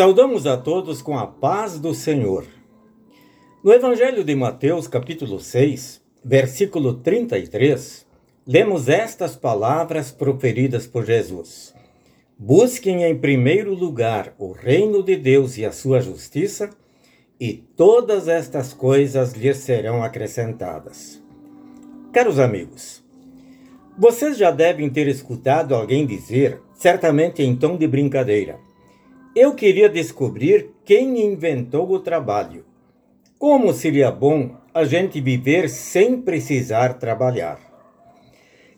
Saudamos a todos com a paz do Senhor. No Evangelho de Mateus, capítulo 6, versículo 33, lemos estas palavras proferidas por Jesus: Busquem em primeiro lugar o reino de Deus e a sua justiça, e todas estas coisas lhes serão acrescentadas. Caros amigos, vocês já devem ter escutado alguém dizer, certamente em tom de brincadeira, eu queria descobrir quem inventou o trabalho. Como seria bom a gente viver sem precisar trabalhar.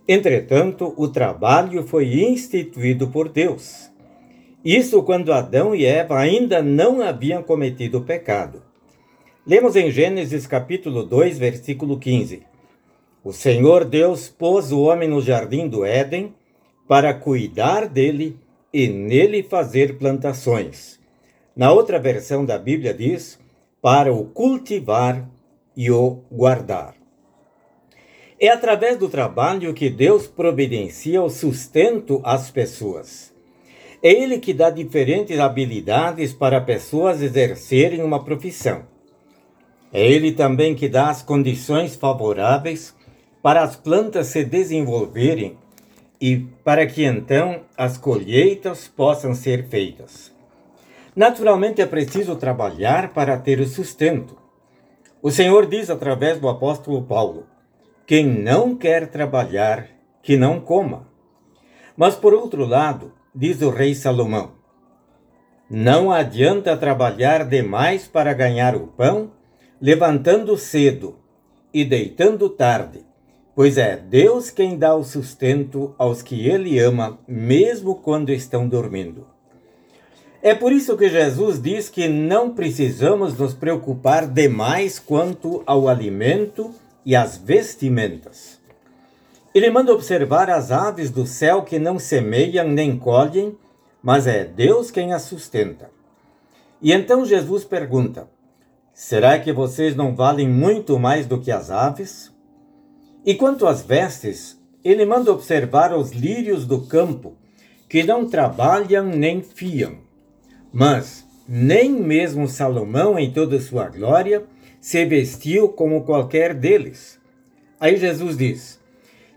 Entretanto, o trabalho foi instituído por Deus. Isso quando Adão e Eva ainda não haviam cometido o pecado. Lemos em Gênesis capítulo 2, versículo 15. O Senhor Deus pôs o homem no jardim do Éden para cuidar dele e nele fazer plantações. Na outra versão da Bíblia diz: para o cultivar e o guardar. É através do trabalho que Deus providencia o sustento às pessoas. É Ele que dá diferentes habilidades para pessoas exercerem uma profissão. É Ele também que dá as condições favoráveis para as plantas se desenvolverem e para que então as colheitas possam ser feitas. Naturalmente é preciso trabalhar para ter o sustento. O Senhor diz através do apóstolo Paulo: quem não quer trabalhar, que não coma. Mas por outro lado, diz o rei Salomão: não adianta trabalhar demais para ganhar o pão, levantando cedo e deitando tarde pois é Deus quem dá o sustento aos que Ele ama, mesmo quando estão dormindo. É por isso que Jesus diz que não precisamos nos preocupar demais quanto ao alimento e às vestimentas. Ele manda observar as aves do céu que não semeiam nem colhem, mas é Deus quem as sustenta. E então Jesus pergunta: Será que vocês não valem muito mais do que as aves? E quanto às vestes, ele manda observar os lírios do campo, que não trabalham nem fiam. Mas nem mesmo Salomão, em toda sua glória, se vestiu como qualquer deles. Aí Jesus diz: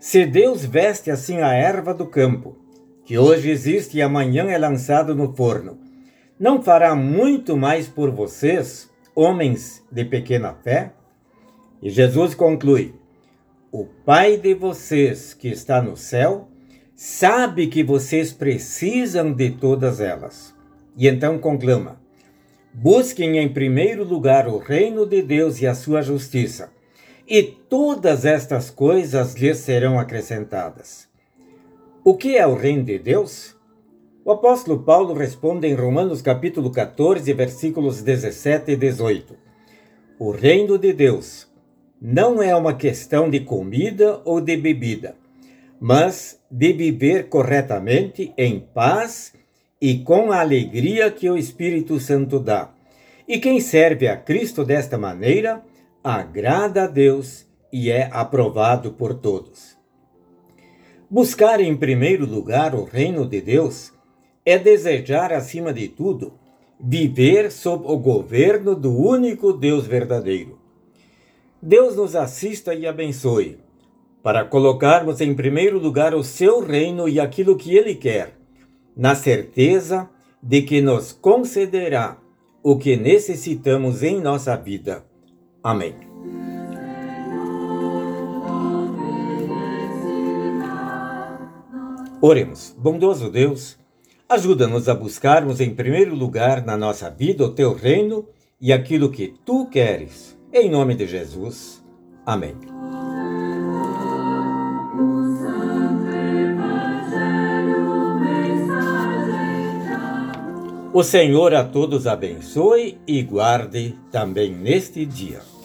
Se Deus veste assim a erva do campo, que hoje existe e amanhã é lançado no forno, não fará muito mais por vocês, homens de pequena fé? E Jesus conclui: o Pai de vocês que está no céu sabe que vocês precisam de todas elas. E então conclama: Busquem em primeiro lugar o reino de Deus e a sua justiça, e todas estas coisas lhes serão acrescentadas. O que é o reino de Deus? O apóstolo Paulo responde em Romanos capítulo 14, versículos 17 e 18. O reino de Deus não é uma questão de comida ou de bebida, mas de viver corretamente em paz e com a alegria que o Espírito Santo dá. E quem serve a Cristo desta maneira agrada a Deus e é aprovado por todos. Buscar em primeiro lugar o reino de Deus é desejar, acima de tudo, viver sob o governo do único Deus verdadeiro. Deus nos assista e abençoe, para colocarmos em primeiro lugar o seu reino e aquilo que ele quer, na certeza de que nos concederá o que necessitamos em nossa vida. Amém. Oremos, bondoso Deus, ajuda-nos a buscarmos em primeiro lugar na nossa vida o teu reino e aquilo que tu queres em nome de Jesus. Amém. O Senhor a todos abençoe e guarde também neste dia.